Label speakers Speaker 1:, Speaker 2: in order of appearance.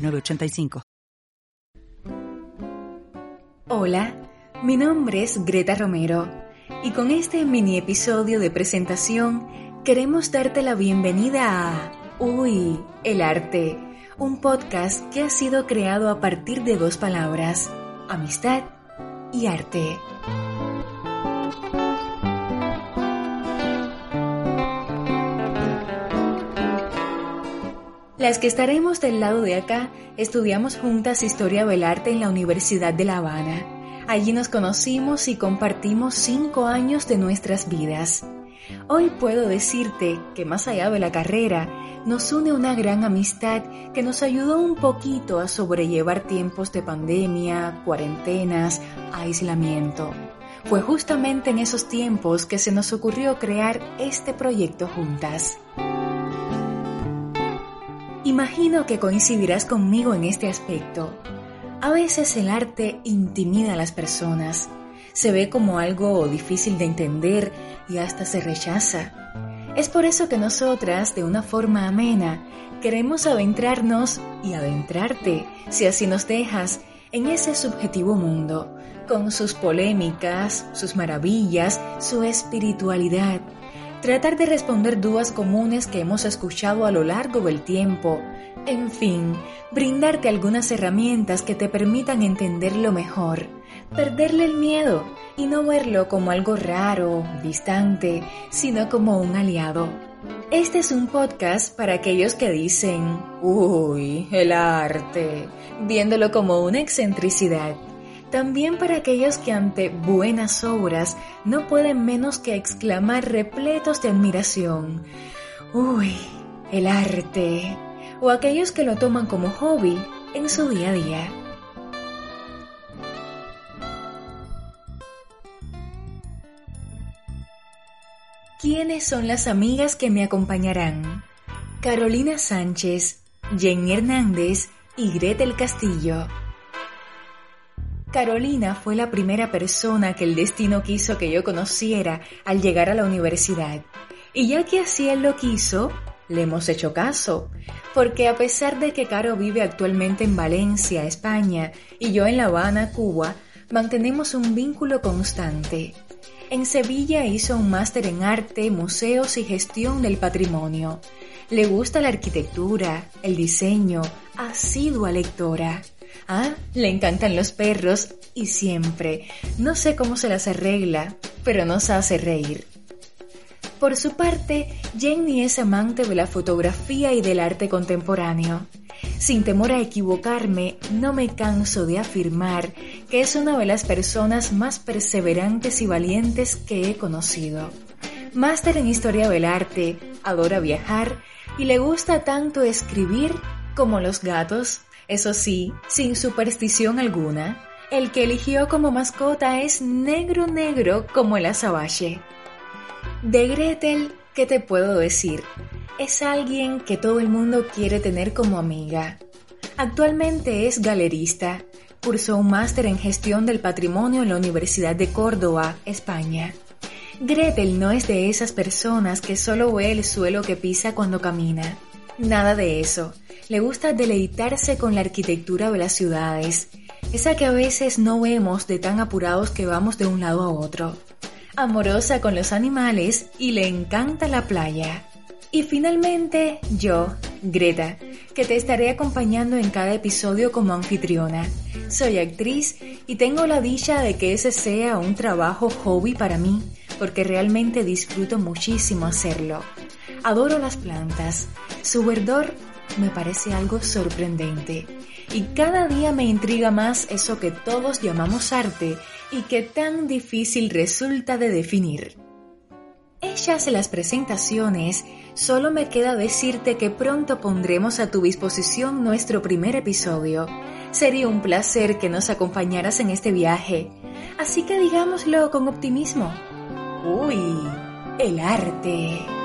Speaker 1: 906985.
Speaker 2: Hola, mi nombre es Greta Romero y con este mini episodio de presentación queremos darte la bienvenida a Uy, el arte, un podcast que ha sido creado a partir de dos palabras, amistad y arte. Las que estaremos del lado de acá estudiamos juntas Historia del Arte en la Universidad de La Habana. Allí nos conocimos y compartimos cinco años de nuestras vidas. Hoy puedo decirte que más allá de la carrera, nos une una gran amistad que nos ayudó un poquito a sobrellevar tiempos de pandemia, cuarentenas, aislamiento. Fue justamente en esos tiempos que se nos ocurrió crear este proyecto juntas. Imagino que coincidirás conmigo en este aspecto. A veces el arte intimida a las personas, se ve como algo difícil de entender y hasta se rechaza. Es por eso que nosotras, de una forma amena, queremos adentrarnos y adentrarte, si así nos dejas, en ese subjetivo mundo, con sus polémicas, sus maravillas, su espiritualidad, tratar de responder dudas comunes que hemos escuchado a lo largo del tiempo, en fin, brindarte algunas herramientas que te permitan entenderlo mejor, perderle el miedo y no verlo como algo raro, distante, sino como un aliado. Este es un podcast para aquellos que dicen, uy, el arte, viéndolo como una excentricidad también para aquellos que ante buenas obras no pueden menos que exclamar repletos de admiración. ¡Uy! El arte. O aquellos que lo toman como hobby en su día a día. ¿Quiénes son las amigas que me acompañarán? Carolina Sánchez, Jenny Hernández y Gretel Castillo. Carolina fue la primera persona que el destino quiso que yo conociera al llegar a la universidad. Y ya que así él lo quiso, le hemos hecho caso, porque a pesar de que Caro vive actualmente en Valencia, España, y yo en La Habana, Cuba, mantenemos un vínculo constante. En Sevilla hizo un máster en arte, museos y gestión del patrimonio. Le gusta la arquitectura, el diseño, asidua lectora. Ah, le encantan los perros y siempre, no sé cómo se las arregla, pero nos hace reír. Por su parte, Jenny es amante de la fotografía y del arte contemporáneo. Sin temor a equivocarme, no me canso de afirmar que es una de las personas más perseverantes y valientes que he conocido. Máster en Historia del Arte, adora viajar y le gusta tanto escribir como los gatos. Eso sí, sin superstición alguna, el que eligió como mascota es negro negro como el azabache. De Gretel, ¿qué te puedo decir? Es alguien que todo el mundo quiere tener como amiga. Actualmente es galerista. Cursó un máster en gestión del patrimonio en la Universidad de Córdoba, España. Gretel no es de esas personas que solo ve el suelo que pisa cuando camina. Nada de eso le gusta deleitarse con la arquitectura de las ciudades, esa que a veces no vemos de tan apurados que vamos de un lado a otro. Amorosa con los animales y le encanta la playa. Y finalmente, yo, Greta, que te estaré acompañando en cada episodio como anfitriona. Soy actriz y tengo la dicha de que ese sea un trabajo hobby para mí, porque realmente disfruto muchísimo hacerlo. Adoro las plantas. Su verdor me parece algo sorprendente y cada día me intriga más eso que todos llamamos arte y que tan difícil resulta de definir. Hechas las presentaciones, solo me queda decirte que pronto pondremos a tu disposición nuestro primer episodio. Sería un placer que nos acompañaras en este viaje, así que digámoslo con optimismo. Uy, el arte.